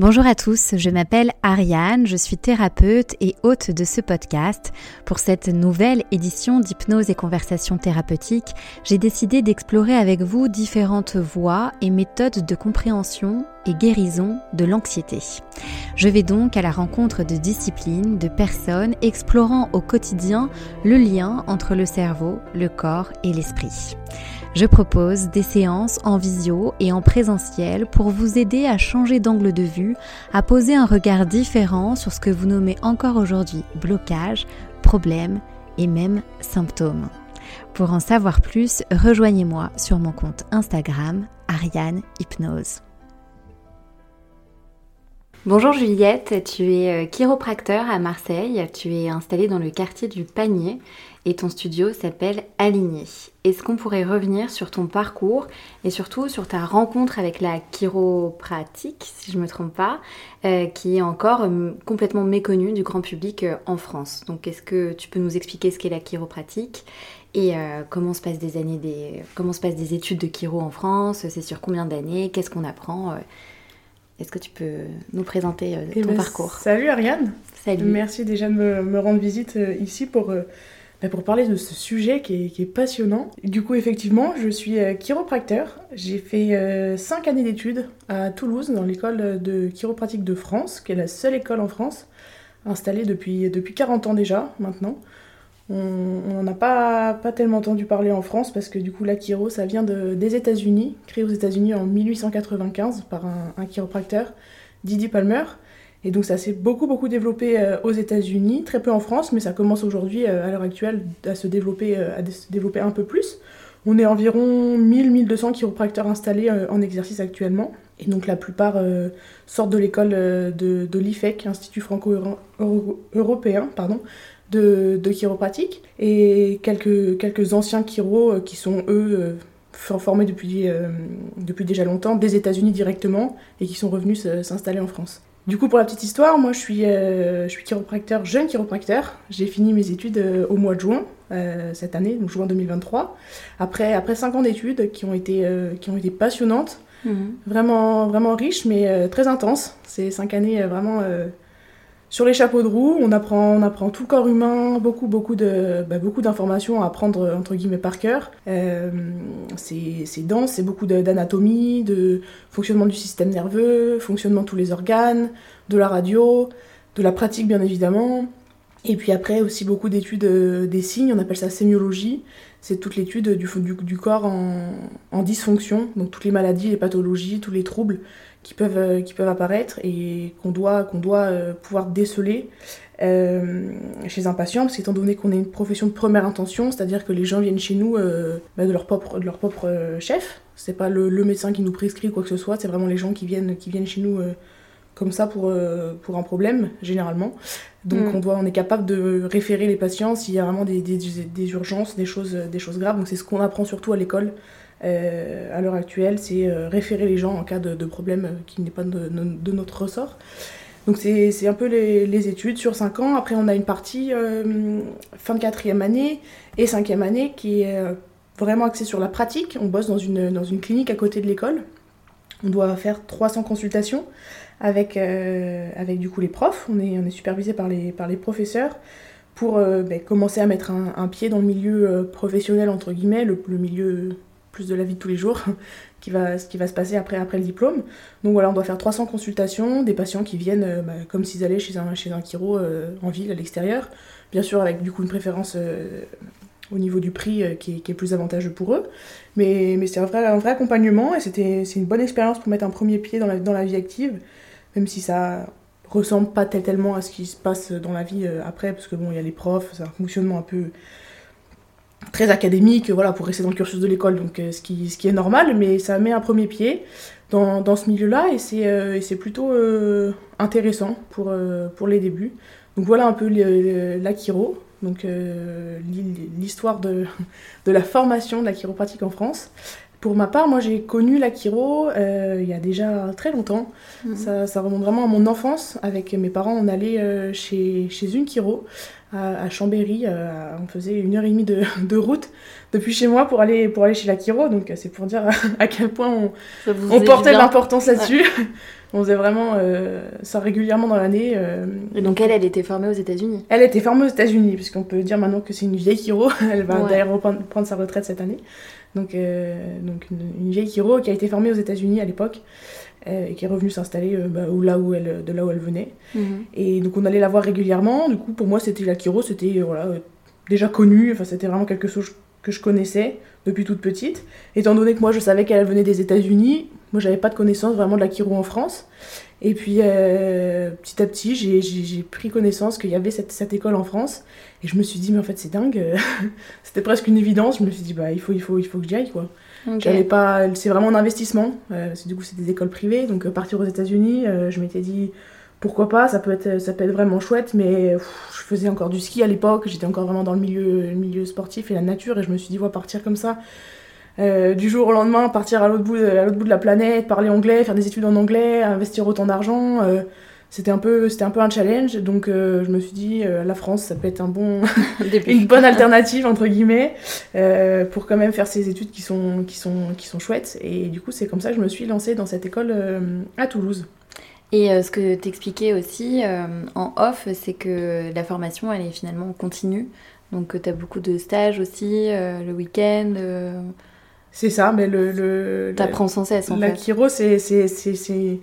Bonjour à tous, je m'appelle Ariane, je suis thérapeute et hôte de ce podcast. Pour cette nouvelle édition d'Hypnose et Conversation thérapeutique, j'ai décidé d'explorer avec vous différentes voies et méthodes de compréhension et guérison de l'anxiété. Je vais donc à la rencontre de disciplines, de personnes explorant au quotidien le lien entre le cerveau, le corps et l'esprit. Je propose des séances en visio et en présentiel pour vous aider à changer d'angle de vue, à poser un regard différent sur ce que vous nommez encore aujourd'hui blocage, problème et même symptômes. Pour en savoir plus, rejoignez-moi sur mon compte Instagram Ariane Hypnose. Bonjour Juliette, tu es euh, chiropracteur à Marseille, tu es installée dans le quartier du Panier et ton studio s'appelle Aligné. Est-ce qu'on pourrait revenir sur ton parcours et surtout sur ta rencontre avec la chiropratique, si je ne me trompe pas, euh, qui est encore euh, complètement méconnue du grand public en France? Donc est-ce que tu peux nous expliquer ce qu'est la chiropratique et comment se passent des années des comment se passent des études de chiro en France? C'est sur combien d'années? Qu'est-ce qu'on apprend? Est-ce que tu peux nous présenter euh, eh ton ben, parcours? Salut Ariane. Salut. Merci déjà de me, rendre visite euh, ici pour, euh, pour parler de ce sujet qui est, passionnant. Du coup, effectivement, je suis chiropracteur. J'ai fait 5 années d'études à Toulouse, dans l'école de chiropratique de France, qui est la seule école en France, installée depuis, depuis 40 ans déjà, maintenant. On n'en a pas, pas tellement entendu parler en France parce que du coup l'Akiro ça vient de, des États-Unis, créé aux États-Unis en 1895 par un, chiropracteur, Didi Palmer. Et donc ça s'est beaucoup beaucoup développé euh, aux États-Unis, très peu en France, mais ça commence aujourd'hui euh, à l'heure actuelle à se développer, euh, à se développer un peu plus. On est environ 1000-1200 chiropracteurs installés en exercice actuellement. Et donc la plupart sortent de l'école de, l'IFEC, Institut franco-européen, pardon, de, de chiropratique et quelques, quelques anciens chiro euh, qui sont eux formés depuis, depuis déjà longtemps des États-Unis directement et qui sont revenus s'installer en France. Du coup, pour la petite histoire, moi je suis, je suis chiropracteur, jeune chiropracteur. J'ai fini mes études au mois de juin cette année, donc juin 2023. Après, après 5 ans d'études qui, ont été qui ont été passionnantes, mhm. vraiment, vraiment riches, mais très intenses. C'est 5 années vraiment sur les chapeaux de roue, on apprend, on apprend tout le corps humain, beaucoup, beaucoup, de, bah, beaucoup d'informations à apprendre entre guillemets par cœur. Euh, c'est dense, c'est beaucoup d'anatomie, de, fonctionnement du système nerveux, fonctionnement de tous les organes, de la radio, de la pratique bien évidemment. Et puis après aussi beaucoup d'études euh, des signes, on appelle ça sémiologie. C'est toute l'étude du, du, du, corps en, en dysfonction, donc toutes les maladies, les pathologies, tous les troubles qui peuvent, euh, qui peuvent apparaître et qu'on doit, qu'on doit euh, pouvoir déceler euh, chez un patient, parce qu'étant donné qu'on est une profession de première intention, c'est-à-dire que les gens viennent chez nous bah, de leur propre, de leur propre chef, c'est pas le, médecin qui nous prescrit quoi que ce soit, c'est vraiment les gens qui viennent, qui viennent chez nous comme ça pour, pour un problème, généralement. Donc mm. on, doit, on est capable de référer les patients s'il y a vraiment des, des, des, urgences, des choses, des choses graves. Donc c'est ce qu'on apprend surtout à l'école euh, à l'heure actuelle, c'est euh, référer les gens en cas de, problème euh, qui n'est pas de, notre ressort. Donc c'est un peu les, études sur 5 ans. Après on a une partie fin de quatrième année et cinquième année qui est vraiment axée sur la pratique. On bosse dans une, dans une clinique à côté de l'école. On doit faire 300 consultations avec, avec du coup les profs. On est, on est supervisé par les, par les professeurs pour ben, commencer à mettre un, pied dans le milieu professionnel, entre guillemets, le, le milieu plus de la vie de tous les jours, qui va, ce qui va se passer après, après le diplôme. Donc voilà, on doit faire 300 consultations, des patients qui viennent euh, bah, comme s'ils allaient chez un, chez un chiro euh, en ville, à l'extérieur. Bien sûr, avec du coup une préférence euh, au niveau du prix qui est, qui, est, plus avantageux pour eux. Mais, mais c'est un vrai, un vrai accompagnement et c'était, c'est une bonne expérience pour mettre un premier pied dans la, dans la vie active, même si ça ressemble pas tellement à ce qui se passe dans la vie après, parce que bon, il y a les profs, c'est un fonctionnement un peu très académique, voilà, pour rester dans le cursus de l'école, donc euh, ce, qui, ce qui est normal, mais ça met un premier pied dans, dans ce milieu-là et c'est euh, plutôt euh, intéressant pour, pour les débuts. Donc voilà un peu l'Akiro, donc l'histoire de, de la formation de la chiropratique en France. Pour ma part, moi j'ai connu la chiro euh, il y a déjà très longtemps. Mhm. Ça, ça, remonte vraiment à mon enfance. Avec mes parents, on allait euh, chez, chez une chiro à, Chambéry. Euh, on faisait une heure et demie de, de, route depuis chez moi pour aller, pour aller chez la chiro. Donc c'est pour dire à quel point on, on portait l'importance là-dessus. on faisait vraiment ça régulièrement dans l'année. Et donc elle, elle était formée aux États-Unis Elle était formée aux États-Unis, puisqu'on peut dire maintenant que c'est une vieille chiro. elle va d'ailleurs prendre sa retraite cette année. Donc, euh, donc une, vieille chiro qui a été formée aux États-Unis à l'époque euh, et qui est revenue s'installer euh, bah, là où elle, de là où elle venait. Mhm. Et donc on allait la voir régulièrement. Du coup, pour moi, c'était la chiro, c'était voilà, déjà connu. Enfin, c'était vraiment quelque chose que je connaissais depuis toute petite. Étant donné que moi, je savais qu'elle venait des États-Unis, moi, j'avais pas de connaissance vraiment de la chiro en France. Et puis, euh, petit à petit, j'ai pris connaissance qu'il y avait cette, cette, école en France. Et je me suis dit, mais en fait, c'est dingue. C'était presque une évidence. Je me suis dit, bah, il faut, il faut, il faut que j'y aille, quoi. J'avais pas... C'est vraiment un investissement. Euh, du coup, c'est des écoles privées. Donc, euh, partir aux États-Unis, euh, je m'étais dit, pourquoi pas, ça peut être, ça peut être vraiment chouette. Mais je faisais encore du ski à l'époque. J'étais encore vraiment dans le milieu, le milieu sportif et la nature. Et je me suis dit, va partir comme ça euh, du jour au lendemain, partir à l'autre bout, de, bout de la planète, parler anglais, faire des études en anglais, investir autant d'argent, euh, c'était un peu, c'était un peu un challenge. Donc euh, je me suis dit, la France, ça peut être un bon, une bonne alternative entre guillemets pour quand même faire ces études qui sont, qui sont, qui sont chouettes. Et du coup, c'est comme ça que je me suis lancée dans cette école à Toulouse. Et ce que tu expliquais aussi en off, c'est que la formation, elle est finalement continue. Donc tu as beaucoup de stages aussi, le week-end. C'est ça, mais le. le T'apprends sans cesse en la fait. La c'est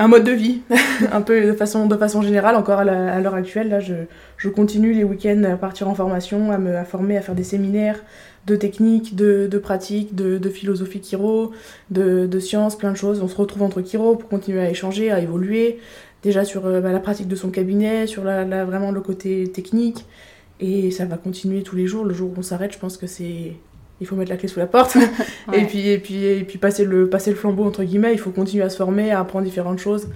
un mode de vie, un peu de façon, de façon générale. Encore à l'heure actuelle, là, je, je, continue les week-ends à partir en formation, à me à former, à faire des séminaires de techniques, de, de pratiques, de, de, philosophie chiro, de, de sciences, plein de choses. On se retrouve entre chiro pour continuer à échanger, à évoluer. Déjà sur euh, bah, la pratique de son cabinet, sur la, la, vraiment le côté technique. Et ça va continuer tous les jours. Le jour où on s'arrête, je pense que c'est il faut mettre la clé sous la porte. Et puis et puis et puis passer le passer le flambeau entre guillemets il faut continuer à se former à apprendre différentes choses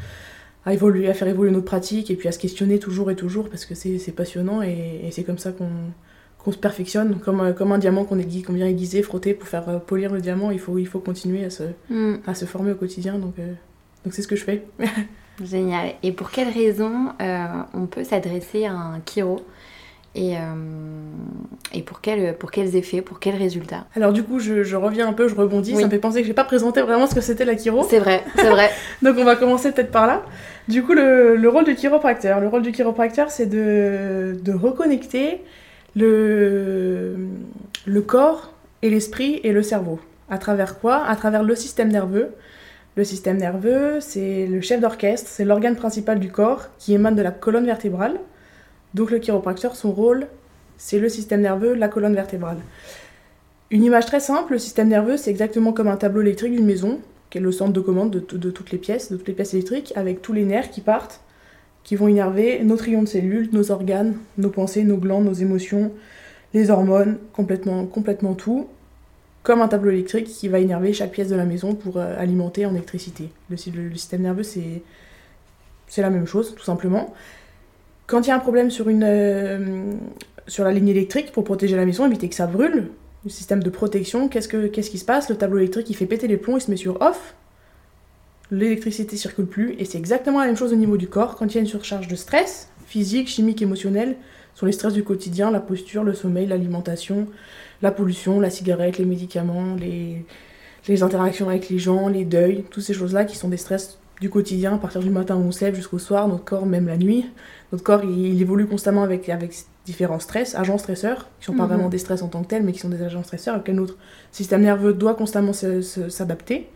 à évoluer à faire évoluer notre pratique et puis à se questionner toujours et toujours parce que c'est passionnant et, c'est comme ça qu'on qu'on se perfectionne. Comme, comme un diamant qu'on vient aiguiser frotter pour faire euh, polir le diamant il faut il faut continuer à se mm. à se former au quotidien. Donc euh, donc c'est ce que je fais. Génial. Et pour quelles raisons euh, on peut s'adresser à un chiro et, euh, et pour, quel, pour quels effets, pour quels résultats? Alors du coup, je, je reviens un peu, je rebondis, ça me fait penser que j'ai pas présenté vraiment ce que c'était la chiro. C'est vrai, c'est vrai. Donc on va commencer peut-être par là. Du coup, le, le, rôle du chiropracteur, le rôle du chiropracteur, c'est de, de reconnecter le, le corps et l'esprit et le cerveau. À travers quoi? À travers le système nerveux. Le système nerveux, c'est le chef d'orchestre, c'est l'organe principal du corps qui émane de la colonne vertébrale. Donc le chiropracteur, son rôle, c'est le système nerveux, la colonne vertébrale. Une image très simple, le système nerveux, c'est exactement comme un tableau électrique d'une maison, qui est le centre de commande de, toutes les pièces, de toutes les pièces électriques, avec tous les nerfs qui partent, qui vont innerver nos trillions de cellules, nos organes, nos pensées, nos glandes, nos émotions, les hormones, complètement, complètement tout, comme un tableau électrique qui va innerver chaque pièce de la maison pour euh, alimenter en électricité. Le, le système nerveux, c'est la même chose, tout simplement. Quand il y a un problème sur, une, euh, sur la ligne électrique pour protéger la maison, éviter que ça brûle, le système de protection, qu'est-ce, que, qu'est-ce qui se passe? Le tableau électrique il fait péter les plombs, il se met sur off, l'électricité circule plus, et c'est exactement la même chose au niveau du corps. Quand il y a une surcharge de stress, physique, chimique, émotionnel, sur les stress du quotidien, la posture, le sommeil, l'alimentation, la pollution, la cigarette, les médicaments, les, les interactions avec les gens, les deuils, toutes ces choses-là qui sont des stress du quotidien, à partir du matin où on se lève jusqu'au soir, notre corps, même la nuit. Notre corps, il, évolue constamment avec, avec différents stress, agents stresseurs, qui sont pas mhm. vraiment des stress en tant que tels, mais qui sont des agents stresseurs, auxquels notre système nerveux doit constamment s'adapter.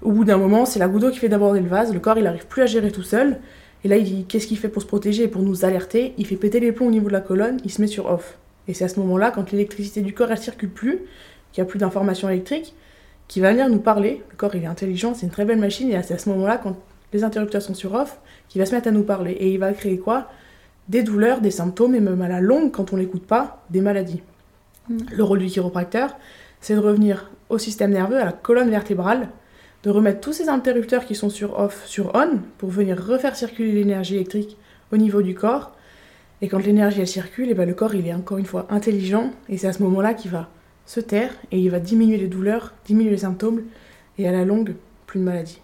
Au bout d'un moment, c'est la goutte d'eau qui fait d'aborder le vase, le corps, il n'arrive plus à gérer tout seul. Et là, il dit qu'est-ce qu'il fait pour se protéger et pour nous alerter? Il fait péter les plombs au niveau de la colonne, il se met sur off. Et c'est à ce moment-là, quand l'électricité du corps, elle circule plus, qu'il n'y a plus d'informations électriques, qui va venir nous parler. Le corps, il est intelligent, c'est une très belle machine, et c'est à ce moment-là, quand les interrupteurs sont sur off, qu'il va se mettre à nous parler. Et il va créer quoi? Des douleurs, des symptômes, et même à la longue, quand on l'écoute pas, des maladies. Mm. Le rôle du chiropracteur, c'est de revenir au système nerveux, à la colonne vertébrale, de remettre tous ces interrupteurs qui sont sur off sur on, pour venir refaire circuler l'énergie électrique au niveau du corps. Et quand l'énergie elle circule, et ben le corps il est encore une fois intelligent, et c'est à ce moment-là qu'il va se taire et il va diminuer les douleurs, diminuer les symptômes et à la longue, plus de maladie.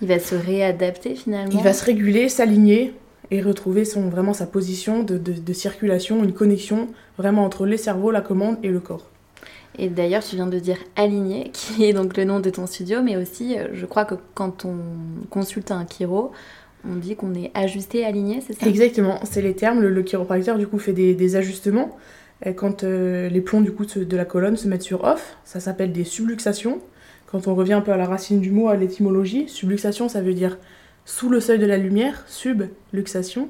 Il va se réadapter finalement Il va se réguler, s'aligner et retrouver son, vraiment sa position de, de, circulation, une connexion vraiment entre les cerveaux, la commande et le corps. Et d'ailleurs, tu viens de dire aligné, qui est donc le nom de ton studio, mais aussi, euh, je crois que quand on consulte un chiro, on dit qu'on est ajusté, aligné, c'est ça? Exactement, c'est les termes. Le, chiropracteur, du coup, fait des, ajustements. Quand euh, les plombs, du coup, de la colonne se mettent sur off, ça s'appelle des subluxations. Quand on revient un peu à la racine du mot, à l'étymologie, subluxation, ça veut dire sous le seuil de la lumière, subluxation.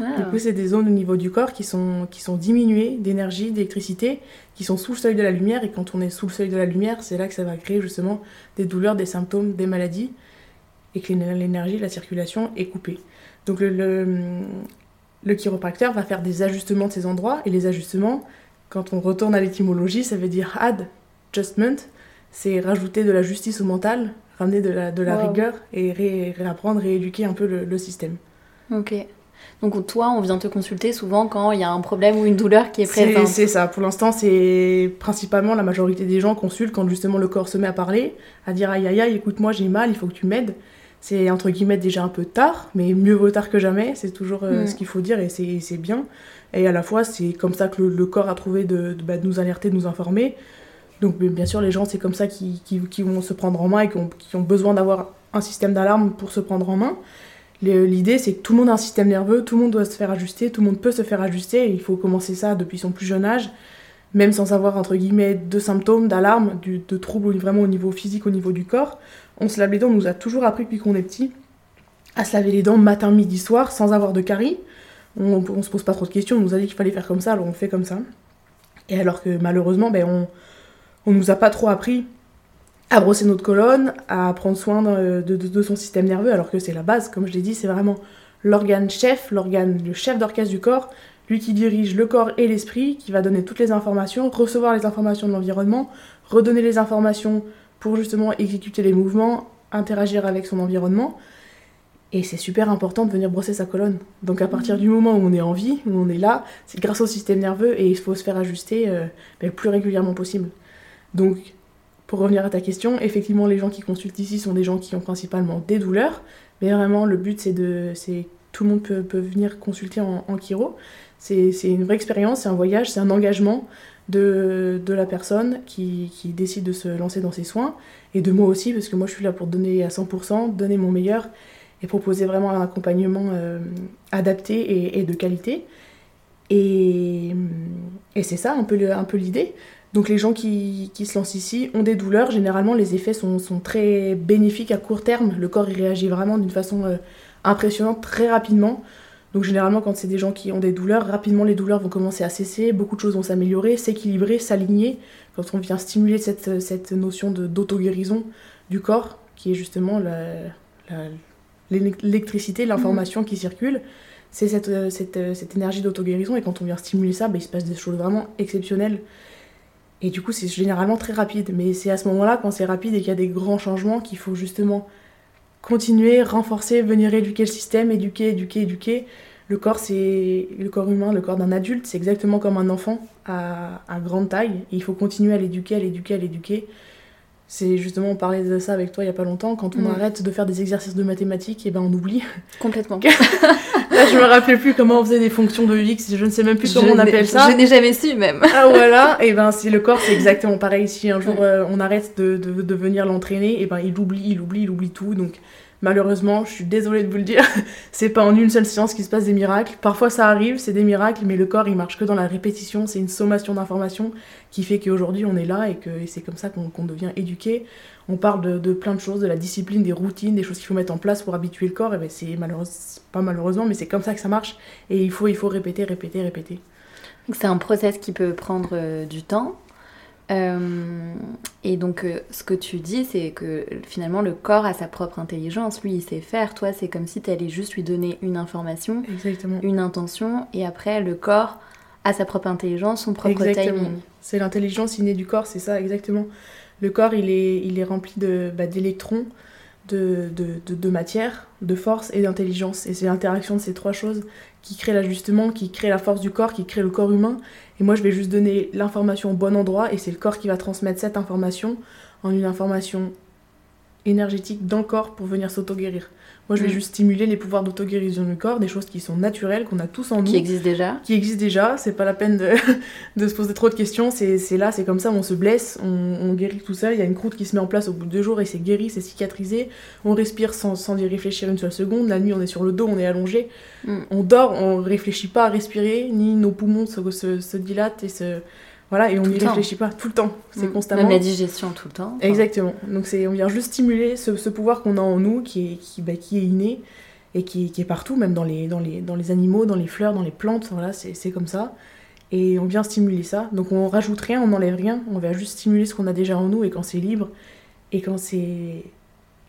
Ah. Du coup, c'est des zones au niveau du corps qui sont, qui sont diminuées d'énergie, d'électricité, qui sont sous le seuil de la lumière. Et quand on est sous le seuil de la lumière, c'est là que ça va créer justement des douleurs, des symptômes, des maladies, et que l'énergie, la circulation est coupée. Donc le, le, le chiropracteur va faire des ajustements de ces endroits, et les ajustements, quand on retourne à l'étymologie, ça veut dire add, adjustment, c'est rajouter de la justice au mental, ramener de la, de la rigueur et réapprendre, rééduquer un peu le, système. Ok. Donc toi, on vient te consulter souvent quand il y a un problème ou une douleur qui est présente. C'est ça. Pour l'instant, c'est principalement la majorité des gens consultent quand justement le corps se met à parler, à dire aïe aïe aïe, écoute-moi, j'ai mal, il faut que tu m'aides. C'est entre guillemets déjà un peu tard, mais mieux vaut tard que jamais. C'est toujours euh, ce qu'il faut dire et c'est bien. Et à la fois, c'est comme ça que le, corps a trouvé de, bah, de, nous alerter, de nous informer. Donc bien sûr, les gens, c'est comme ça qui, qui, vont se prendre en main et qui ont, besoin d'avoir un système d'alarme pour se prendre en main. L'idée, c'est que tout le monde a un système nerveux, tout le monde doit se faire ajuster, tout le monde peut se faire ajuster, et il faut commencer ça depuis son plus jeune âge, même sans avoir, entre guillemets, de symptômes, d'alarmes, de troubles vraiment au niveau physique, au niveau du corps. On se lave les dents, on nous a toujours appris depuis qu'on est petit à se laver les dents matin, midi, soir, sans avoir de caries. On, on se pose pas trop de questions, on nous a dit qu'il fallait faire comme ça, alors on fait comme ça. Et alors que malheureusement, ben, on, on nous a pas trop appris à brosser notre colonne, à prendre soin de, son système nerveux, alors que c'est la base, comme je l'ai dit, c'est vraiment l'organe chef, l'organe, le chef d'orchestre du corps, lui qui dirige le corps et l'esprit, qui va donner toutes les informations, recevoir les informations de l'environnement, redonner les informations pour justement exécuter les mouvements, interagir avec son environnement. Et c'est super important de venir brosser sa colonne. Donc à partir du moment où on est en vie, où on est là, c'est grâce au système nerveux et il faut se faire ajuster euh, le plus régulièrement possible. Donc, pour revenir à ta question, effectivement, les gens qui consultent ici sont des gens qui ont principalement des douleurs, mais vraiment, le but, c'est de. C'est, tout le monde peut, peut venir consulter en, en chiro. C'est, c'est une vraie expérience, c'est un voyage, c'est un engagement de, la personne qui, qui, décide de se lancer dans ses soins, et de moi aussi, parce que moi, je suis là pour donner à 100%, donner mon meilleur et proposer vraiment un accompagnement euh, adapté et, de qualité. Et, et c'est ça un peu, un peu l'idée. Donc les gens qui, se lancent ici ont des douleurs. Généralement, les effets sont, très bénéfiques à court terme. Le corps il réagit vraiment d'une façon euh, impressionnante très rapidement. Donc généralement, quand c'est des gens qui ont des douleurs, rapidement les douleurs vont commencer à cesser, beaucoup de choses vont s'améliorer, s'équilibrer, s'aligner. Quand on vient stimuler cette, cette notion d'auto-guérison du corps, qui est justement l'électricité, l'information qui circule, c'est cette, euh, euh, cette, énergie d'auto-guérison. Et quand on vient stimuler ça, bah, il se passe des choses vraiment exceptionnelles. Et du coup, c'est généralement très rapide. Mais c'est à ce moment-là, quand c'est rapide et qu'il y a des grands changements, qu'il faut justement continuer, renforcer, venir éduquer le système, éduquer, éduquer, éduquer. Le corps, c'est le corps humain, le corps d'un adulte, c'est exactement comme un enfant à, grande taille. Il faut continuer à l'éduquer, à l'éduquer, à l'éduquer. C'est justement, on parlait de ça avec toi il y a pas longtemps, quand on mm. arrête de faire des exercices de mathématiques, et eh ben on oublie. Complètement. Là, je me rappelais plus comment on faisait des fonctions de X, je ne sais même plus comment on appelle ça. Je n'ai jamais su même. ah voilà, et eh ben si le corps c'est exactement pareil. Si un jour euh, on arrête de, de, de venir l'entraîner, et eh ben il oublie, il oublie, il oublie tout. Donc Malheureusement, je suis désolée de vous le dire, c'est pas en une seule séance qu'il se passe des miracles. Parfois ça arrive, c'est des miracles, mais le corps il marche que dans la répétition, c'est une sommation d'informations qui fait qu'aujourd'hui on est là et que c'est comme ça qu'on devient éduqué. On parle de, plein de choses, de la discipline, des routines, des choses qu'il faut mettre en place pour habituer le corps, et ben c'est malheureusement, pas malheureusement, mais c'est comme ça que ça marche. Et il faut, il faut répéter, répéter, répéter. C'est un process qui peut prendre euh, du temps. Euh, et donc, euh, ce que tu dis, c'est que finalement, le corps a sa propre intelligence. Lui, il sait faire. Toi, c'est comme si tu allais juste lui donner une information, une intention, et après, le corps a sa propre intelligence, son propre timing. C'est l'intelligence innée du corps, c'est ça, exactement. Le corps, il est, il est rempli bah, d'électrons, de, de, de, matière, de force et d'intelligence. Et c'est l'interaction de ces trois choses qui crée l'ajustement, qui crée la force du corps, qui crée le corps humain. Et moi, je vais juste donner l'information au bon endroit et c'est le corps qui va transmettre cette information en une information énergétique dans le corps pour venir s'auto-guérir. Moi, je vais mm. juste stimuler les pouvoirs d'auto-guérison du corps, des choses qui sont naturelles, qu'on a tous en nous. Qui existent déjà. Qui existent déjà. C'est pas la peine de, de, se poser trop de questions. C'est là, c'est comme ça, on se blesse, on, guérit tout seul. Il y a une croûte qui se met en place au bout de deux jours et c'est guéri, c'est cicatrisé. On respire sans, sans, y réfléchir une seule seconde. La nuit, on est sur le dos, on est allongé. Mm. On dort, on réfléchit pas à respirer, ni nos poumons se, se, se dilatent et se voilà, et on n'y réfléchit pas tout le temps. C'est mm. constamment. Même la digestion tout le temps. Exactement. Donc c'est, on vient juste stimuler ce, ce pouvoir qu'on a en nous, qui est, qui, bah, qui est inné et qui, qui, est partout, même dans les, dans, les, dans les animaux, dans les fleurs, dans les plantes. Voilà, c'est, comme ça. Et on vient stimuler ça. Donc on rajoute rien, on n'enlève rien. On vient juste stimuler ce qu'on a déjà en nous et quand c'est libre et quand c'est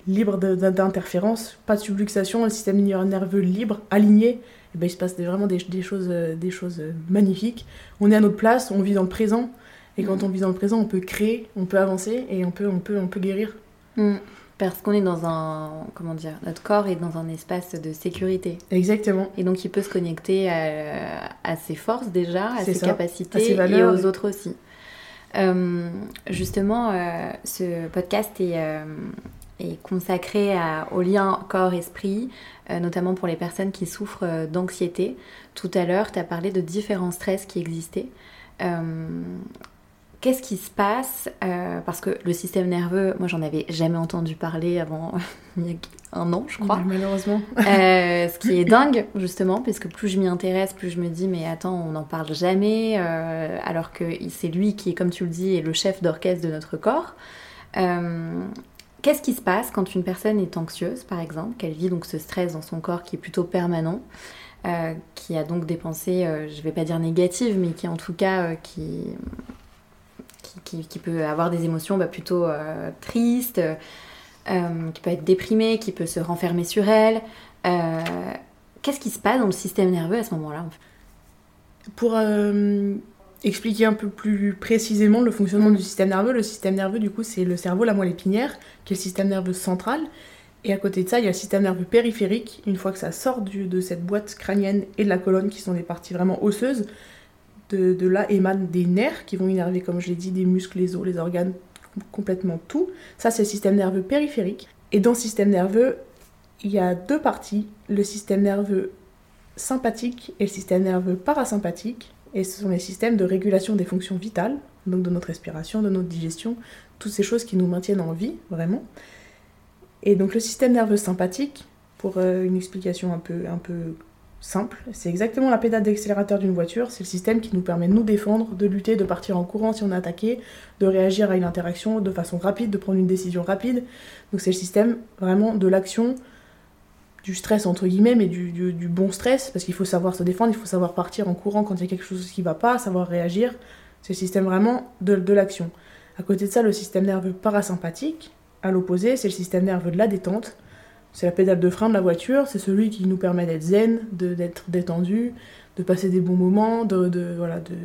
libre d'interférence, pas de subluxation, le système nerveux libre, aligné, ben, il se passe vraiment des, des, choses, euh, des choses euh, magnifiques. On est à notre place, on vit dans le présent, et quand mm. on vit dans le présent, on peut créer, on peut avancer, et on peut, on peut, on peut guérir. Mm. Parce qu'on est dans un, comment dire, notre corps est dans un espace de sécurité. Exactement. Et donc il peut se connecter à, ses forces déjà, à ses capacités et aux autres aussi. Euh, justement, ce podcast est, est consacré au lien corps-esprit, euh, notamment pour les personnes qui souffrent euh, d'anxiété. Tout à l'heure, tu as parlé de différents stress qui existaient. Euh, qu'est-ce qui se passe Parce que le système nerveux, moi j'en avais jamais entendu parler avant il y a un an, je crois. Malheureusement. ce qui est dingue, justement, parce que plus je m'y intéresse, plus je me dis, mais attends, on n'en parle jamais, alors que c'est lui qui, comme tu le dis, est le chef d'orchestre de notre corps. Qu'est-ce qui se passe quand une personne est anxieuse, par exemple, qu'elle vit donc ce stress dans son corps qui est plutôt permanent, euh, qui a donc des pensées, euh, je ne vais pas dire négatives, mais qui en tout cas euh, qui, qui, peut avoir des émotions bah, plutôt tristes, qui peut être déprimée, qui peut se renfermer sur elle. Qu'est-ce qui se passe dans le système nerveux à ce moment-là Pour expliquer un peu plus précisément le fonctionnement du système nerveux. Le système nerveux, du coup, c'est le cerveau, la moelle épinière, qui est le système nerveux central. Et à côté de ça, il y a le système nerveux périphérique. Une fois que ça sort du, de cette boîte crânienne et de la colonne, qui sont des parties vraiment osseuses, de, là émanent des nerfs qui vont innerver, comme je l'ai dit, des muscles, les os, les organes, complètement tout. Ça, c'est le système nerveux périphérique. Et dans le système nerveux, il y a deux parties, le système nerveux sympathique et le système nerveux parasympathique. Et ce sont les systèmes de régulation des fonctions vitales, donc de notre respiration, de notre digestion, toutes ces choses qui nous maintiennent en vie, vraiment. Et donc le système nerveux sympathique, pour euh, une explication un peu, un peu simple, c'est exactement la pédale d'accélérateur d'une voiture, c'est le système qui nous permet de nous défendre, de lutter, de partir en courant si on est attaqué, de réagir à une interaction de façon rapide, de prendre une décision rapide. Donc c'est le système vraiment de l'action du stress entre guillemets, mais du, du, bon stress, parce qu'il faut savoir se défendre, il faut savoir partir en courant quand il y a quelque chose qui va pas, savoir réagir. C'est le système vraiment de, de l'action. À côté de ça, le système nerveux parasympathique, à l'opposé, c'est le système nerveux de la détente. C'est la pédale de frein de la voiture, c'est celui qui nous permet d'être zen, d'être détendu, de passer des bons moments, de, de voilà, de,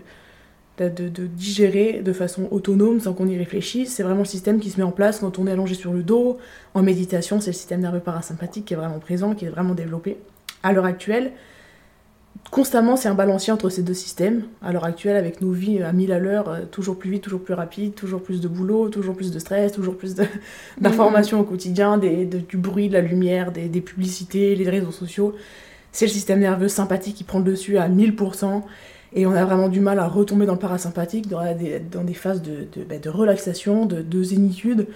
de, digérer de façon autonome sans qu'on y réfléchisse. C'est vraiment le système qui se met en place quand on est allongé sur le dos. En méditation, c'est le système nerveux parasympathique qui est vraiment présent, qui est vraiment développé. À l'heure actuelle, constamment, c'est un balancier entre ces deux systèmes. À l'heure actuelle, avec nos vies à 1000 à l'heure, euh, toujours plus vite, toujours plus rapide, toujours plus de boulot, toujours plus de stress, toujours plus d'informations au quotidien, des, du bruit, de la lumière, des, des publicités, les réseaux sociaux. C'est le système nerveux sympathique qui prend le dessus à 1000%. Et on a vraiment du mal à retomber dans le parasympathique, dans des, dans des phases de, de, bah, de relaxation, de, de, zénitude.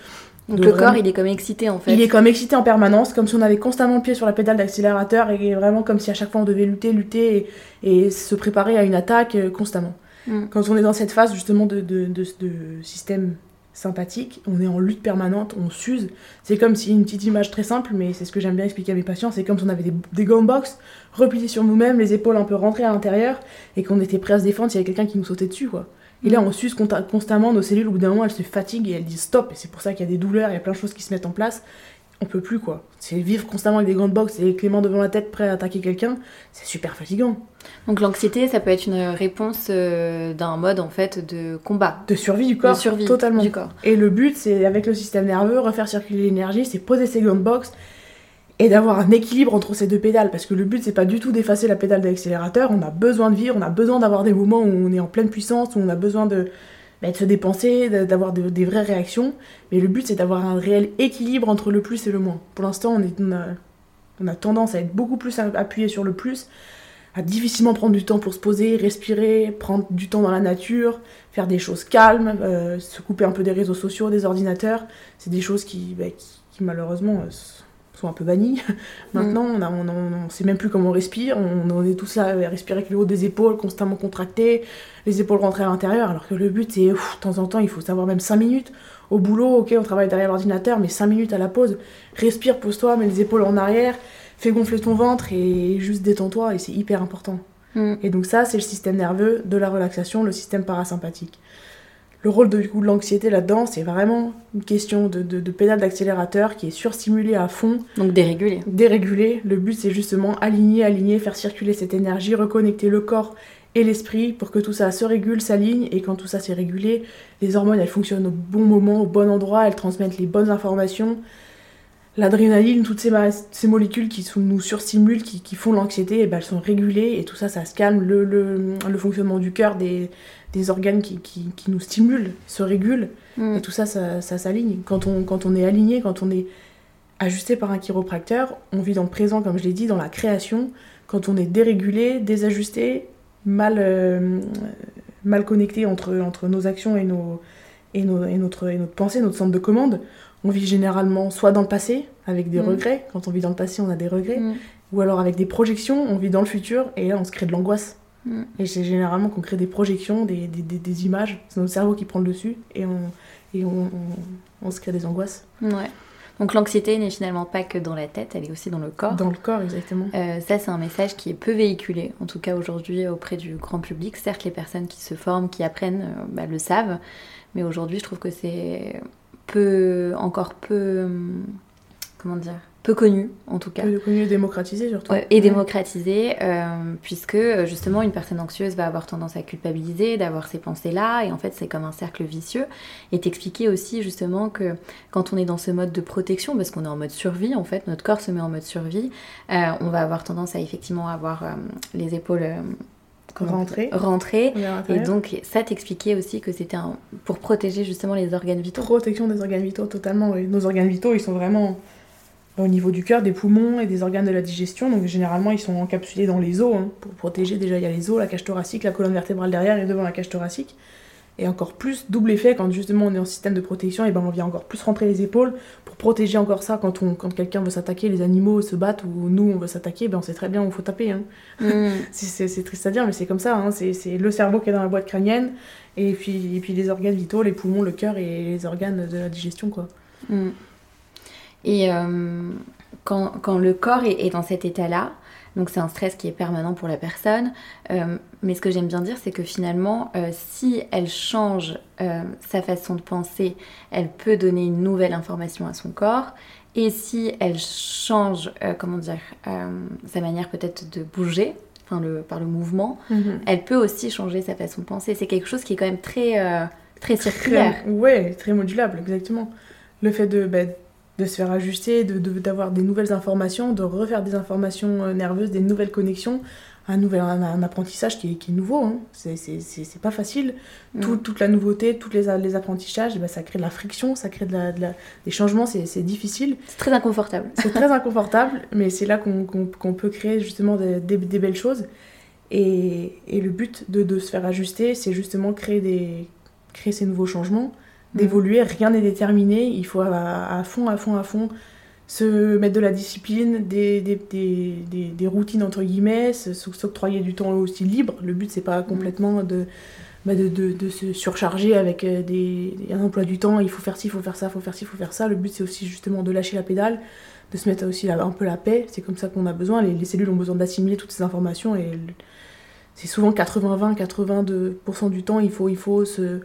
Donc le corps, il est comme excité en fait. Il est comme excité en permanence, comme si on avait constamment le pied sur la pédale d'accélérateur et vraiment comme si à chaque fois on devait lutter, lutter et, et se préparer à une attaque euh, constamment. Mm. Quand on est dans cette phase justement de, de, de système sympathique, on est en lutte permanente, on s'use. C'est comme si, une petite image très simple, mais c'est ce que j'aime bien expliquer à mes patients, c'est comme si on avait des, des gants box repliés sur nous-mêmes, les épaules un peu rentrées à l'intérieur, et qu'on était prêt à se défendre s'il y avait quelqu'un qui nous sautait dessus, quoi. Et là, on s'use constamment, nos cellules, au bout d'un moment, elles se fatiguent et elles disent stop, et c'est pour ça qu'il y a des douleurs, il y a plein de choses qui se mettent en place. On peut plus quoi. C'est vivre constamment avec des grandes box et les mains devant la tête prêt à attaquer quelqu'un, c'est super fatigant. Donc l'anxiété, ça peut être une réponse euh, d'un mode en fait de combat. De survie du corps. De survie totalement. du corps. Et le but, c'est avec le système nerveux, refaire circuler l'énergie, c'est poser ces grandes box et d'avoir un équilibre entre ces deux pédales. Parce que le but, c'est pas du tout d'effacer la pédale d'accélérateur. On a besoin de vivre, on a besoin d'avoir des moments où on est en pleine puissance, où on a besoin de, bah, de se dépenser, d'avoir des vraies réactions. Mais le but, c'est d'avoir un réel équilibre entre le plus et le moins. Pour l'instant, on, a, tendance à être beaucoup plus appuyé sur le plus, à difficilement prendre du temps pour se poser, respirer, prendre du temps dans la nature, faire des choses calmes, euh, se couper un peu des réseaux sociaux, des ordinateurs. C'est des choses qui, bah, malheureusement euh, sont un peu bannis. Maintenant, on, a, on, sait même plus comment on respire. On, est tous là à respirer avec le haut des épaules, constamment contracté, les épaules rentrées à l'intérieur. Alors que le but, c'est de temps en temps, il faut savoir même 5 minutes. Au boulot, ok, on travaille derrière l'ordinateur, mais 5 minutes à la pause. Respire, pose-toi, mets les épaules en arrière, fais gonfler ton ventre et juste détends-toi. Et c'est hyper important. Mm. Et donc, ça, c'est le système nerveux de la relaxation, le système parasympathique le rôle de, de l'anxiété là-dedans, c'est vraiment une question de, de, pédale d'accélérateur qui est surstimulée à fond. Donc dérégulée. Dérégulée. Le but, c'est justement aligner, aligner, faire circuler cette énergie, reconnecter le corps et l'esprit pour que tout ça se régule, s'aligne. Et quand tout ça s'est régulé, les hormones, elles fonctionnent au bon moment, au bon endroit, elles transmettent les bonnes informations. L'adrénaline, toutes ces, ces, molécules qui nous surstimulent, qui, qui font l'anxiété, eh ben, elles sont régulées et tout ça, ça se calme. Le, le, le fonctionnement du cœur, des, des organes qui, qui, qui, nous stimulent, se régulent. Mm. Et tout ça, ça, ça s'aligne. Quand on, quand on est aligné, quand on est ajusté par un chiropracteur, on vit dans le présent, comme je l'ai dit, dans la création. Quand on est dérégulé, désajusté, mal, euh, mal connecté entre, entre nos actions et, nos, et, nos, et, notre, et notre pensée, notre centre de commande, on vit généralement soit dans le passé, avec des mm. regrets. Quand on vit dans le passé, on a des regrets. Mm. Ou alors avec des projections, on vit dans le futur, et là, on se crée de l'angoisse. Et c'est généralement qu'on crée des projections, des, des, des, images. C'est notre cerveau qui prend le dessus et on, et on, on, se crée des angoisses. Ouais. Donc l'anxiété n'est finalement pas que dans la tête, elle est aussi dans le corps. Dans le corps, exactement. Euh, ça, c'est un message qui est peu véhiculé, en tout cas aujourd'hui auprès du grand public. Certes, les personnes qui se forment, qui apprennent, euh, bah, le savent, mais aujourd'hui, je trouve que c'est peu, encore peu, hum, comment dire, peu connu en tout cas. Peu connu et démocratisé surtout. et démocratisé, euh, puisque justement une personne anxieuse va avoir tendance à culpabiliser, d'avoir ces pensées-là, et en fait c'est comme un cercle vicieux. Et t'expliquer aussi justement que quand on est dans ce mode de protection, parce qu'on est en mode survie, en fait, notre corps se met en mode survie, euh, on va avoir tendance à effectivement avoir euh, les épaules rentrer. Rentrer. Et donc, ça t'expliquait aussi que c'était pour protéger justement les organes vitaux. Protection des organes vitaux, totalement. Oui. Nos organes vitaux, ils sont vraiment au niveau du cœur, des poumons et des organes de la digestion. Donc généralement, ils sont encapsulés dans les os. Hein, pour protéger, déjà, il y a les os, la cage thoracique, la colonne vertébrale derrière et devant la cage thoracique. Et encore plus, double effet, quand justement on est en système de protection, et ben on vient encore plus rentrer les épaules pour protéger encore ça. Quand, on, quand quelqu'un veut s'attaquer, les animaux se battent ou nous on veut s'attaquer, ben on sait très bien où il faut taper. Hein. Mm. c'est triste à dire, mais c'est comme ça. Hein. C'est le cerveau qui est dans la boîte crânienne, et puis, et puis les organes vitaux, les poumons, le cœur et les organes de la digestion. quoi. Mm. Et euh, quand, quand, le corps est, dans cet état-là, donc c'est un stress qui est permanent pour la personne, euh, mais ce que j'aime bien dire, c'est que finalement, euh, si elle change sa façon de penser, elle peut donner une nouvelle information à son corps. Et si elle change, comment dire, sa manière peut-être de bouger, enfin le, par le mouvement, mhm. elle peut aussi changer sa façon de penser. C'est quelque chose qui est quand même très, très circulaire. Oui, très modulable, exactement. Le fait de, bah, de se faire ajuster, d'avoir de, des nouvelles informations, de refaire des informations euh, nerveuses, des nouvelles connexions, un, nouvel, un, apprentissage qui est, qui est nouveau. Hein. C'est pas facile. Mm. toute la nouveauté, tous les, les apprentissages, bah, ça crée de la friction, ça crée de la, des changements, c'est difficile. C'est très inconfortable. C'est très inconfortable, mais c'est là qu'on peut créer justement des, des, belles choses. Et, et, le but de, de se faire ajuster, c'est justement créer, des, créer ces nouveaux changements d'évoluer, rien n'est déterminé, il faut à, fond, à fond, à fond se mettre de la discipline, des, des, des, des routines entre guillemets, s'octroyer du temps aussi libre. Le but c'est pas complètement de, bah, de, de, de, se surcharger avec euh, des, un emploi du temps, il faut faire ci, il faut faire ça, il faut faire ci, il faut faire ça. Le but c'est aussi justement de lâcher la pédale, de se mettre aussi un peu la paix, c'est comme ça qu'on a besoin. Les, les, cellules ont besoin d'assimiler toutes ces informations et c'est souvent 80-20, 82% du temps il faut, il faut se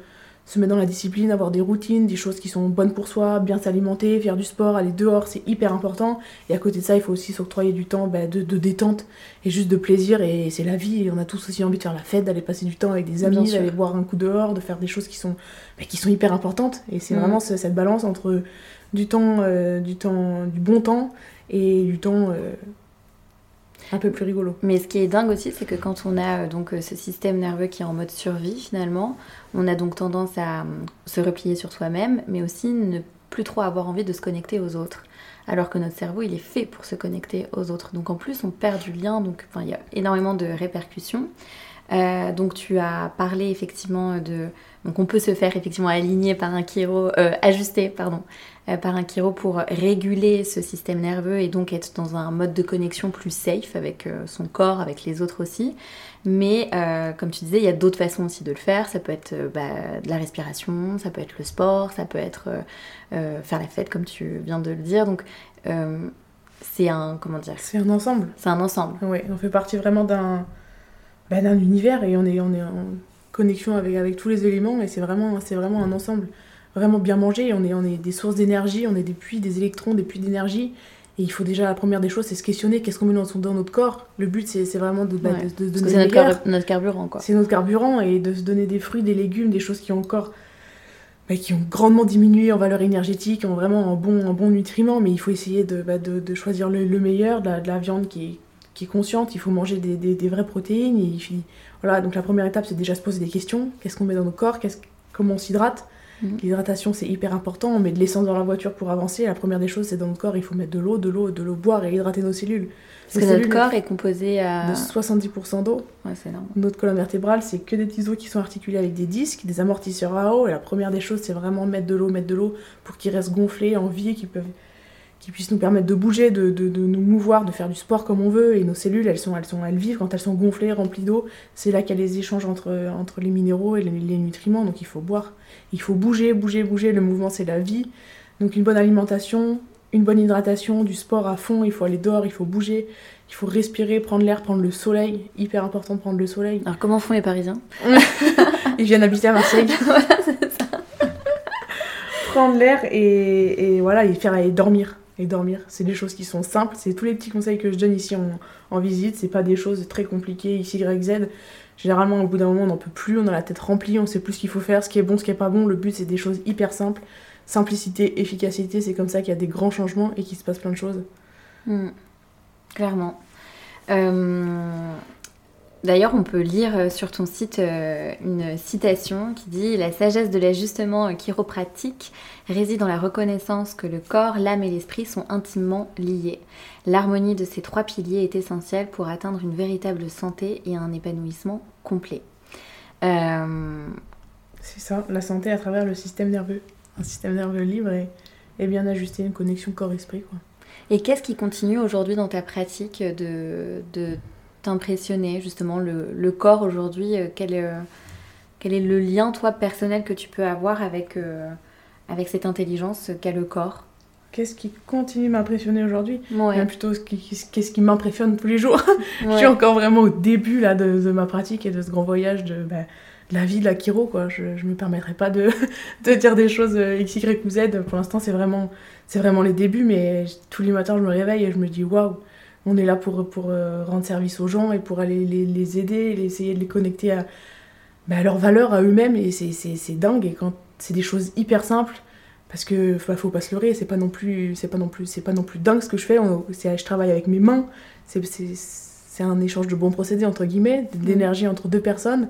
se mettre dans la discipline, avoir des routines, des choses qui sont bonnes pour soi, bien s'alimenter, faire du sport, aller dehors, c'est hyper important. Et à côté de ça, il faut aussi s'octroyer du temps bah, de, détente et juste de plaisir. Et c'est la vie. Et on a tous aussi envie de faire la fête, d'aller passer du temps avec des amis, d'aller boire un coup dehors, de faire des choses qui sont, bah, qui sont hyper importantes. Et c'est vraiment cette balance entre du temps, euh, du temps, du bon temps et du temps. Euh, un peu plus rigolo. Mais ce qui est dingue aussi, c'est que quand on a euh, donc euh, ce système nerveux qui est en mode survie finalement, on a donc tendance à euh, se replier sur soi-même, mais aussi ne plus trop avoir envie de se connecter aux autres. Alors que notre cerveau, il est fait pour se connecter aux autres. Donc en plus, on perd du lien, donc il y a énormément de répercussions. donc tu as parlé effectivement de... Donc on peut se faire effectivement aligner par un chiro, ajuster pardon, euh, par un chiro pour réguler ce système nerveux et donc être dans un mode de connexion plus safe avec euh, son corps, avec les autres aussi. Mais euh, comme tu disais, il y a d'autres façons aussi de le faire. Ça peut être bah, de la respiration, ça peut être le sport, ça peut être faire la fête comme tu viens de le dire. Donc c'est un comment dire C'est un ensemble. C'est un ensemble. Oui, on fait partie vraiment d'un bah, d'un univers et on est on est connexion avec avec tous les éléments et c'est vraiment c'est vraiment un ensemble vraiment bien manger. On est, on est des sources d'énergie, on est des puits, des électrons, des puits d'énergie. Et il faut déjà, la première des choses, c'est se questionner qu'est-ce qu'on met dans, dans, notre corps? Le but, c'est vraiment de, bah, de, de, C'est notre, notre, carburant, quoi. C'est notre carburant et de se donner des fruits, des légumes, des choses qui ont encore. Bah, qui ont grandement diminué en valeur énergétique, ont vraiment un bon, un bon nutriment, mais il faut essayer de, bah, de, choisir le, meilleur, de la, viande qui est, qui est consciente, il faut manger des, des, des vraies protéines. Et voilà, donc la première étape, c'est déjà se poser des questions. Qu'est-ce qu'on met dans nos corps? Comment on s'hydrate? Mm. L'hydratation, c'est hyper important. On met de l'essence dans la voiture pour avancer. La première des choses, c'est dans le corps, il faut mettre de l'eau, de l'eau, de l'eau boire et hydrater nos cellules. Parce que notre corps est composé à... de 70% d'eau. Ouais. Notre colonne vertébrale, c'est que des petits os qui sont articulés avec des disques, des amortisseurs à eau. Et la première des choses, c'est vraiment mettre de l'eau, mettre de l'eau pour qu'ils restent gonflés, en vie, qu'ils peuvent qui puissent nous permettre de bouger, de, de, de, nous mouvoir, de faire du sport comme on veut. Et nos cellules, elles, sont, elles, sont, elles vivent quand elles sont gonflées, remplies d'eau. C'est là qu'il y a les échanges entre, entre les minéraux et les, les, nutriments. Donc il faut boire, il faut bouger, bouger, bouger. Le mouvement, c'est la vie. Donc une bonne alimentation, une bonne hydratation, du sport à fond. Il faut aller dehors, il faut bouger, il faut respirer, prendre l'air, prendre le soleil. Hyper important de prendre le soleil. Alors comment font les Parisiens? Ils viennent habiter à Marseille. voilà, c'est ça. prendre l'air et, et, voilà, et faire aller dormir et dormir. C'est des choses qui sont simples, c'est tous les petits conseils que je donne ici en, visite, c'est pas des choses très compliquées, X, Y, Z. Généralement, au bout d'un moment, on n'en peut plus, on a la tête remplie, on sait plus ce qu'il faut faire, ce qui est bon, ce qui est pas bon. Le but, c'est des choses hyper simples. Simplicité, efficacité, c'est comme ça qu'il y a des grands changements et qu'il se passe plein de choses. Hmm. Clairement. Euh, D'ailleurs, on peut lire euh, sur ton site euh, une citation qui dit La sagesse de l'ajustement chiropratique réside dans la reconnaissance que le corps, l'âme et l'esprit sont intimement liés. L'harmonie de ces trois piliers est essentielle pour atteindre une véritable santé et un épanouissement complet. Euh, C'est ça, la santé à travers le système nerveux. Un système nerveux libre et, bien ajusté, une connexion corps-esprit. Et qu'est-ce qui continue aujourd'hui dans ta pratique de, de t'impressionner justement le, corps aujourd'hui euh, quel, euh, quel est le lien toi personnel que tu peux avoir avec, euh, avec cette intelligence qu'a le corps? Qu'est-ce qui continue m'impressionner aujourd'hui? Ouais. Plutôt qu'est-ce qui m'impressionne tous les jours. Je suis encore vraiment au début là, de, ma pratique et de ce grand voyage de, bah, la vie de la chiro. Quoi. Je ne me permettrai pas de, de, dire des choses X, Y ou Z. Pour l'instant, c'est vraiment, vraiment les débuts, mais tous les matins, je me réveille et je me dis waouh on est là pour, pour euh, rendre service aux gens et pour aller les, les aider, essayer de les connecter à, bah, à leurs valeurs, à eux-mêmes. Et c'est dingue. Et quand c'est des choses hyper simples, parce que bah, faut pas se leurrer, c'est pas non plus c'est pas non plus c'est pas non plus dingue ce que je fais. je travaille avec mes mains. C'est un échange de bons procédés entre guillemets, d'énergie entre deux personnes.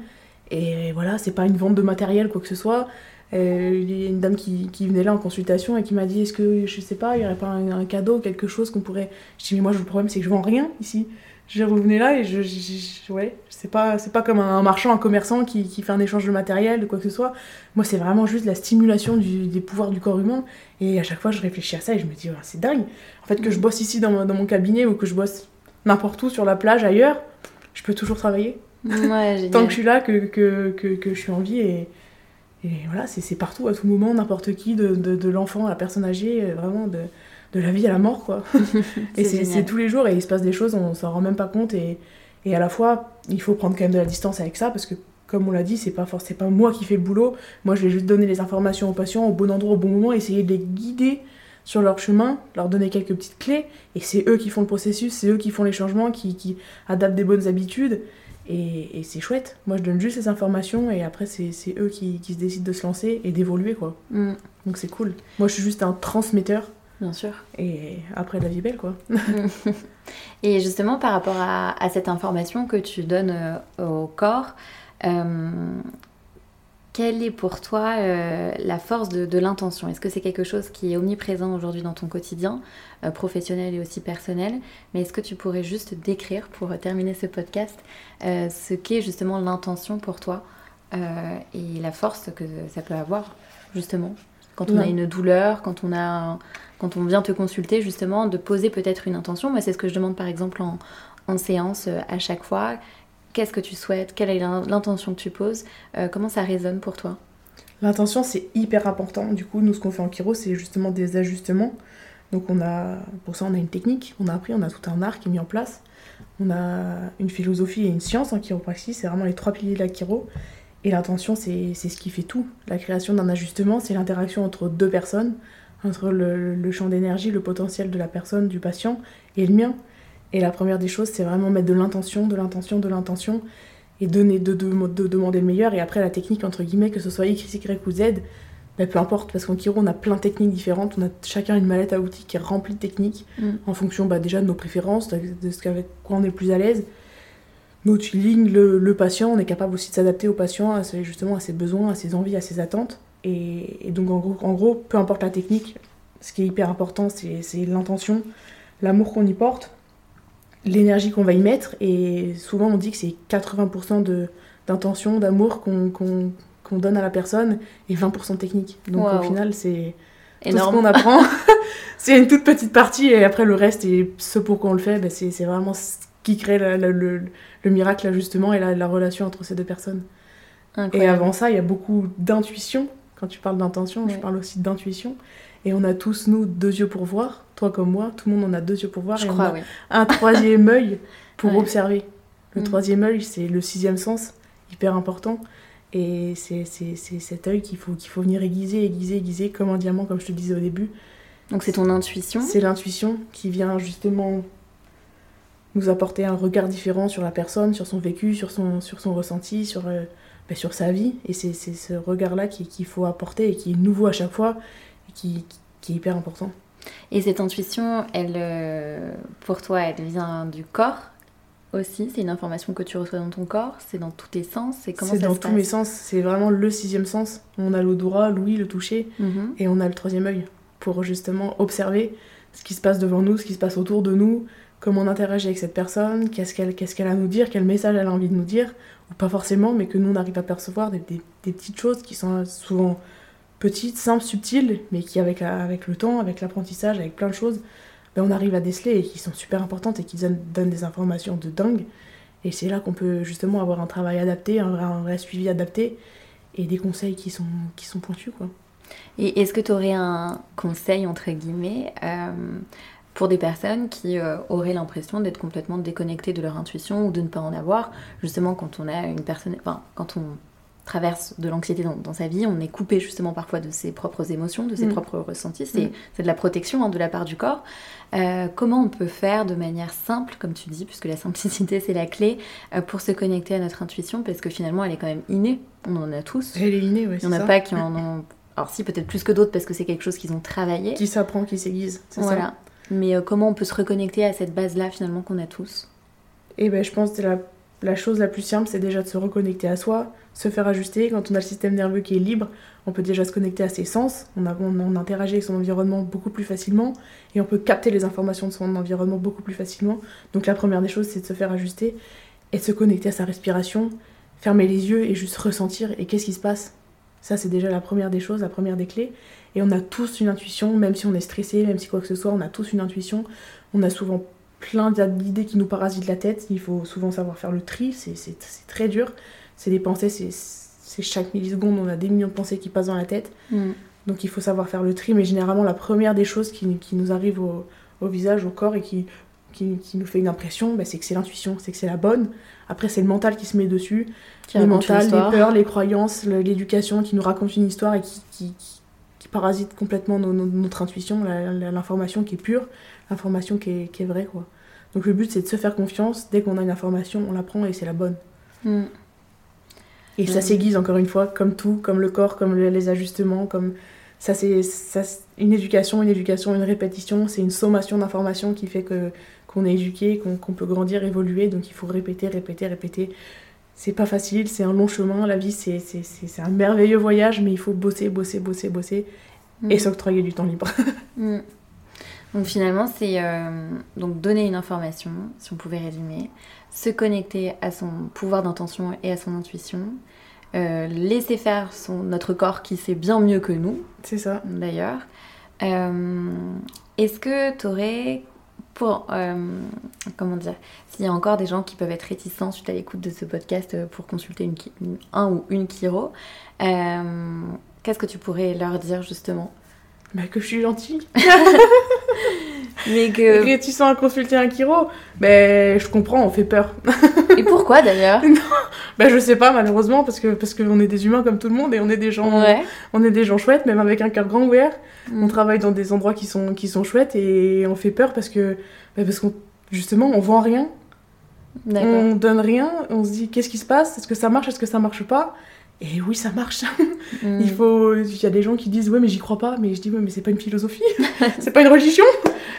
Et voilà, c'est pas une vente de matériel quoi que ce soit. Euh, il y a une dame qui, qui, venait là en consultation et qui m'a dit est-ce que je sais pas il y aurait pas un, cadeau quelque chose qu'on pourrait je dis mais moi le problème c'est que je vends rien ici. Je venez là et je, je, ouais c'est pas c'est pas comme un marchand un commerçant qui, qui, fait un échange de matériel de quoi que ce soit. Moi c'est vraiment juste la stimulation du, des pouvoirs du corps humain. Et à chaque fois je réfléchis à ça et je me dis c'est dingue. En fait que je bosse ici dans, dans mon cabinet ou que je bosse n'importe où sur la plage ailleurs je peux toujours travailler. Ouais, tant que je suis là que, que, que, que je suis en vie et et voilà, c'est partout, à tout moment, n'importe qui, de, de, l'enfant à la personne âgée, euh, vraiment de, de, la vie à la mort, quoi. et c'est tous les jours, et il se passe des choses, on s'en rend même pas compte, et, et, à la fois, il faut prendre quand même de la distance avec ça, parce que comme on l'a dit, c'est pas forcément pas moi qui fais le boulot. Moi, je vais juste donner les informations aux patients au bon endroit, au bon moment, essayer de les guider sur leur chemin, leur donner quelques petites clés. Et c'est eux qui font le processus, c'est eux qui font les changements, qui, qui adaptent des bonnes habitudes. Et, c'est chouette. Moi, je donne juste les informations et après, c'est eux qui, qui, se décident de se lancer et d'évoluer, quoi. Mm. Donc c'est cool. Moi, je suis juste un transmetteur. Bien sûr. Et après, la vie belle, quoi. et justement, par rapport à, à, cette information que tu donnes euh, au corps, euh, quelle est pour toi euh, la force de, l'intention? Est-ce que c'est quelque chose qui est omniprésent aujourd'hui dans ton quotidien, euh, professionnel et aussi personnel? Mais est-ce que tu pourrais juste décrire, pour terminer ce podcast, euh, ce qu'est justement l'intention pour toi et la force que ça peut avoir, justement? Quand on a une douleur, quand on, a, quand on vient te consulter, justement, de poser peut-être une intention. Moi, c'est ce que je demande par exemple en, en séance à chaque fois qu'est-ce que tu souhaites, quelle est l'intention que tu poses, euh, comment ça résonne pour toi? L'intention, c'est hyper important. Du coup, nous, ce qu'on fait en chiro, c'est justement des ajustements. Donc, on a, pour ça, on a une technique, on a appris, on a tout un art qui est mis en place. On a une philosophie et une science en chiropraxie, c'est vraiment les trois piliers de la chiro. Et l'intention, c'est ce qui fait tout. La création d'un ajustement, c'est l'interaction entre deux personnes, entre le champ d'énergie, le potentiel de la personne, du patient, et le mien. Et la première des choses, c'est vraiment mettre de l'intention, de l'intention, de l'intention, et donner, de, de, demander le meilleur. Et après, la technique, entre guillemets, que ce soit X, Y ou Z, ben, peu importe, parce qu'en Kiro, on a plein de techniques différentes. On a chacun une mallette à outils qui est remplie de techniques, mm. en fonction bah, déjà de nos préférences, de, ce avec quoi on est le plus à l'aise. Tu lignes le, patient, on est capable aussi de s'adapter au patient, à justement à ses besoins, à ses envies, à ses attentes. Et, donc, en gros, en gros, peu importe la technique, ce qui est hyper important, c'est l'intention, l'amour qu'on y porte l'énergie qu'on va y mettre. Et souvent, on dit que c'est 80% d'intention, d'amour qu'on donne à la personne et 20% technique. Donc au final, c'est tout ce qu'on apprend. c'est une toute petite partie et après le reste et ce pourquoi on le fait, ben, c'est vraiment ce qui crée le, le, miracle, justement, et la, relation entre ces deux personnes. Et avant ça, il y a beaucoup d'intuition. Quand tu parles d'intention, je parle aussi d'intuition. Et on a tous, nous, deux yeux pour voir, toi comme moi, tout le monde en a deux yeux pour voir. Je et crois, on a un troisième œil pour observer. Le mm. troisième œil, c'est le sixième sens, hyper important. Et c'est cet œil qu'il faut, qu'il faut venir aiguiser, aiguiser, aiguiser, comme un diamant, comme je te disais au début. Donc c'est ton intuition C'est l'intuition qui vient justement nous apporter un regard différent sur la personne, sur son vécu, sur son, sur son ressenti, sur, euh, ben, sur sa vie. Et c'est ce regard-là qu'il faut apporter et qui est nouveau à chaque fois qui, qui est hyper important. Et cette intuition, elle, euh, pour toi, elle vient du corps aussi? C'est une information que tu reçois dans ton corps? C'est dans tous tes sens? C'est comment dans tous mes sens. C'est vraiment le sixième sens. On a l'odorat, l'ouïe, le toucher, mhm. et on a le troisième œil pour justement observer ce qui se passe devant nous, ce qui se passe autour de nous, comment on interagit avec cette personne, qu'est-ce qu'elle qu'est-ce qu'elle a à nous dire, quel message elle a envie de nous dire, ou pas forcément, mais que nous on arrive à percevoir des, des, des petites choses qui sont souvent petites, simples, subtiles, mais qui avec, avec le temps, avec l'apprentissage, avec plein de choses, ben, on arrive à déceler et qui sont super importantes et qui donnent, des informations de dingue. Et c'est là qu'on peut justement avoir un travail adapté, un vrai, suivi adapté et des conseils qui sont, qui sont pointus. Quoi. Et est-ce que tu aurais un conseil, entre guillemets, euh, pour des personnes qui euh, auraient l'impression d'être complètement déconnectées de leur intuition ou de ne pas en avoir, justement quand on a une personne, enfin, quand on traverse de l'anxiété dans, sa vie, on est coupé justement parfois de ses propres émotions, de ses mm. propres ressentis. C'est mm. de la protection hein, de la part du corps. Euh, comment on peut faire de manière simple, comme tu dis, puisque la simplicité c'est la clé, euh, pour se connecter à notre intuition, parce que finalement elle est quand même innée. On en a tous. Elle est innée, oui. Il n'y en a pas qui en ont. Alors si, peut-être plus que d'autres, parce que c'est quelque chose qu'ils ont travaillé. Qui s'apprend, qui s'aiguise. Voilà. Mais euh, comment on peut se reconnecter à cette base-là finalement qu'on a tous? Eh ben, je pense que la, la chose la plus simple, c'est déjà de se reconnecter à soi, se faire ajuster. Quand on a le système nerveux qui est libre, on peut déjà se connecter à ses sens, on, on, interagit avec son environnement beaucoup plus facilement et on peut capter les informations de son environnement beaucoup plus facilement. Donc la première des choses, c'est de se faire ajuster et se connecter à sa respiration, fermer les yeux et juste ressentir et qu'est-ce qui se passe? Ça, c'est déjà la première des choses, la première des clés. Et on a tous une intuition, même si on est stressé, même si quoi que ce soit, on a tous une intuition. On a souvent plein d'idées qui nous parasitent la tête. Il faut souvent savoir faire le tri, c'est très dur c'est des pensées, c'est chaque milliseconde, on a des millions de pensées qui passent dans la tête. Mm. Donc il faut savoir faire le tri, mais généralement la première des choses qui, qui nous arrive au, au, visage, au corps et qui, qui, nous fait une impression, bah, c'est que c'est l'intuition, c'est que c'est la bonne. Après, c'est le mental qui se met dessus. le mental, les peurs, les croyances, l'éducation qui nous raconte une histoire et qui parasite complètement notre intuition, l'information qui est pure, l'information qui est, qui est vraie. Quoi. Donc le but, c'est de se faire confiance. Dès qu'on a une information, on la prend et c'est la bonne. Mm. Et ça s'aiguise encore une fois, comme tout, comme le corps, comme les ajustements, comme ça c'est une éducation, une éducation, une répétition, c'est une sommation d'informations qui fait que qu'on est éduqué, qu'on peut grandir, évoluer, donc il faut répéter, répéter, répéter. C'est pas facile, c'est un long chemin, la vie c'est un merveilleux voyage, mais il faut bosser, bosser, bosser, bosser mm. et s'octroyer du temps libre. Mm. Donc finalement, c'est euh, donc donner une information, si on pouvait résumer, se connecter à son pouvoir d'intention et à son intuition, euh, laisser faire son, notre corps qui sait bien mieux que nous. C'est ça. D'ailleurs. Euh, est-ce que tu aurais, pour, comment dire, s'il y a encore des gens qui peuvent être réticents suite à l'écoute de ce podcast pour consulter une, un ou une chiro, qu'est-ce que tu pourrais leur dire justement? Bah, que je suis gentille. mais que. Réticent à consulter un chiro, ben je comprends, on fait peur. et pourquoi d'ailleurs Ben je sais pas malheureusement parce que parce qu'on est des humains comme tout le monde et on est des gens on est des gens chouettes même avec un cœur grand ouvert. Mm. On travaille dans des endroits qui sont qui sont chouettes et on fait peur parce que ben, parce qu'on justement on vend rien. On donne rien, on se dit qu'est-ce qui se passe? Est-ce que ça marche? Est-ce que ça marche pas? Et oui, ça marche. Mm. il faut, il y a des gens qui disent ouais, mais j'y crois pas. Mais je dis ouais, mais c'est pas une philosophie, c'est pas une religion.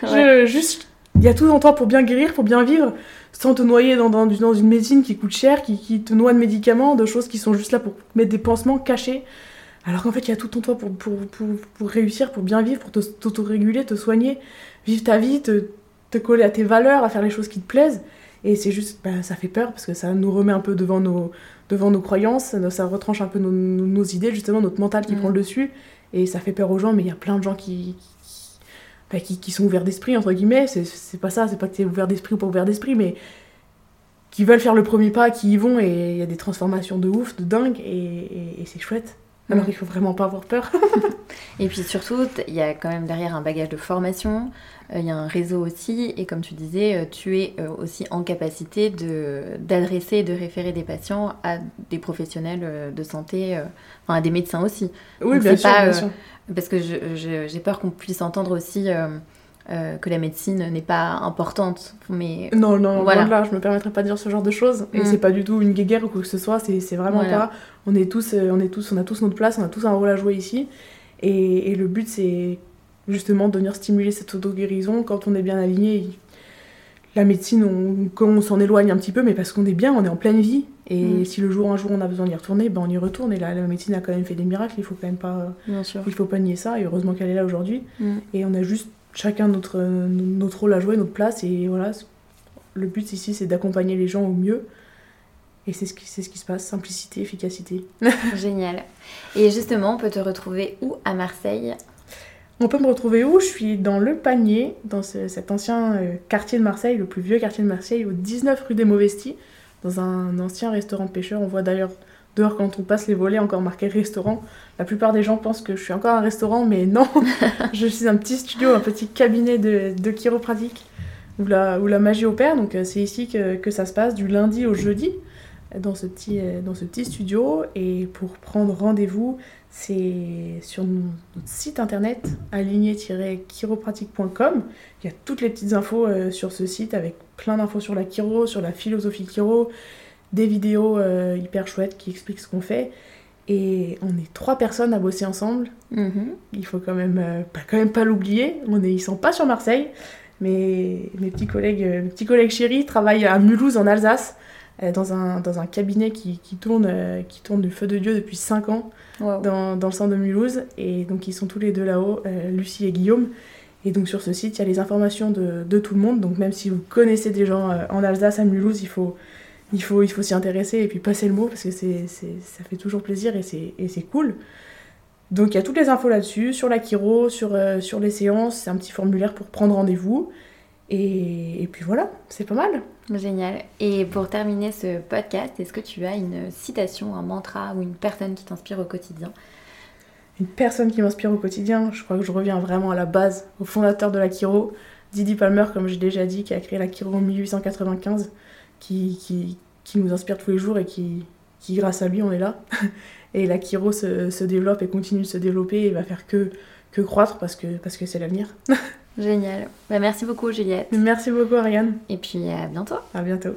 juste, il y a tout en toi pour bien guérir, pour bien vivre, sans te noyer dans, dans, dans une médecine qui coûte cher, qui, qui, te noie de médicaments, de choses qui sont juste là pour mettre des pansements cachés. Alors qu'en fait, il y a tout en toi pour, pour, pour, pour réussir, pour bien vivre, pour t'auto-réguler, te, soigner, vivre ta vie, te, te coller à tes valeurs, à faire les choses qui te plaisent. Et c'est juste, bah, ça fait peur parce que ça nous remet un peu devant nos, devant nos croyances, ça retranche un peu nos, idées, justement, notre mental qui mm. prend le dessus, et ça fait peur aux gens, mais il y a plein de gens qui, qui, qui, sont ouverts d'esprit, entre guillemets, c'est pas ça, c'est pas que tu es ouvert d'esprit ou pas ouvert d'esprit, mais qui veulent faire le premier pas, qui y vont, et il y a des transformations de ouf, de dingue, et, c'est chouette. Alors il faut vraiment pas avoir peur. et puis surtout, il y a quand même derrière un bagage de formation, euh, il y a un réseau aussi, et comme tu disais, euh, tu es euh, aussi en capacité d'adresser et de référer des patients à des professionnels de santé, enfin à des médecins aussi. Oui, bien, sûr, Parce que j'ai peur qu'on puisse entendre aussi que la médecine n'est pas importante. Mais non, non, voilà. là, je me permettrai pas de dire ce genre de choses. Et mm. c'est pas du tout une guéguerre ou quoi que ce soit. C'est vraiment pas. On est tous, on est tous, on a tous notre place, on a tous un rôle à jouer ici. Et, et le but, c'est justement de venir stimuler cette auto-guérison quand on est bien aligné. La médecine, on, on s'en éloigne un petit peu, mais parce qu'on est bien, on est en pleine vie. Et mm. si le jour un jour on a besoin d'y retourner, ben on y retourne. Et la, la médecine a quand même fait des miracles, il faut quand même pas, bien sûr. il faut pas nier ça. Et heureusement qu'elle est là aujourd'hui. Mm. Et on a juste chacun notre, notre rôle à jouer, notre place. Et voilà, le but ici, c'est d'accompagner les gens au mieux. Et c'est ce, qui, ce qui se passe, simplicité, efficacité. Génial. Et justement, on peut te retrouver où à Marseille? On peut me retrouver où? Je suis dans le panier, dans cet ancien euh, quartier de Marseille, le plus vieux quartier de Marseille, au 19 rue des Mauvestis, dans un ancien restaurant de pêcheurs. On voit d'ailleurs dehors quand on passe les volets encore marqué restaurant. La plupart des gens pensent que je suis encore un restaurant, mais non, je suis un petit studio, un petit cabinet de, de chiropratique où la, où la magie opère. Donc euh, c'est ici que, que, ça se passe du lundi au jeudi dans ce petit, euh, dans ce petit studio. Et pour prendre rendez-vous, c'est sur notre site internet aligné-chiropratique.com. Il y a toutes les petites infos euh, sur ce site avec plein d'infos sur la chiro, sur la philosophie chiro, des vidéos euh, hyper chouettes qui expliquent ce qu'on fait. Et on est trois personnes à bosser ensemble. Mm-hmm. Il faut quand même, euh, pas, quand même pas l'oublier. On est, ils sont pas sur Marseille, mais mes petits collègues, mes petits collègues chéris travaillent à Mulhouse en Alsace. Euh, dans, un, dans un cabinet qui, qui tourne, euh, qui tourne du feu de Dieu depuis 5 ans dans, dans, le centre de Mulhouse. Et donc ils sont tous les deux là-haut, euh, Lucie et Guillaume. Et donc sur ce site, il y a les informations de, de tout le monde. Donc même si vous connaissez des gens en Alsace, à Mulhouse, il faut, il faut, il faut s'y intéresser et puis passer le mot parce que c'est, ça fait toujours plaisir et c'est, et c'est cool. Donc il y a toutes les infos là-dessus, sur la chiro, sur, sur les séances, c'est un petit formulaire pour prendre rendez-vous. Et, et puis voilà, c'est pas mal. Génial. Et pour terminer ce podcast, est-ce que tu as une citation, un mantra ou une personne qui t'inspire au quotidien? Une personne qui m'inspire au quotidien, je crois que je reviens vraiment à la base, au fondateur de la Kiro, Didi Palmer, comme j'ai déjà dit, qui a créé la Kiro en 1895, qui, qui, qui nous inspire tous les jours et qui, qui, grâce à lui, on est là. Et la Kiro se, se développe et continue de se développer et va faire que, que croître parce que c'est parce que l'avenir. Génial. Bah, merci beaucoup, Juliette. Merci beaucoup, Ariane. Et puis à bientôt. À bientôt.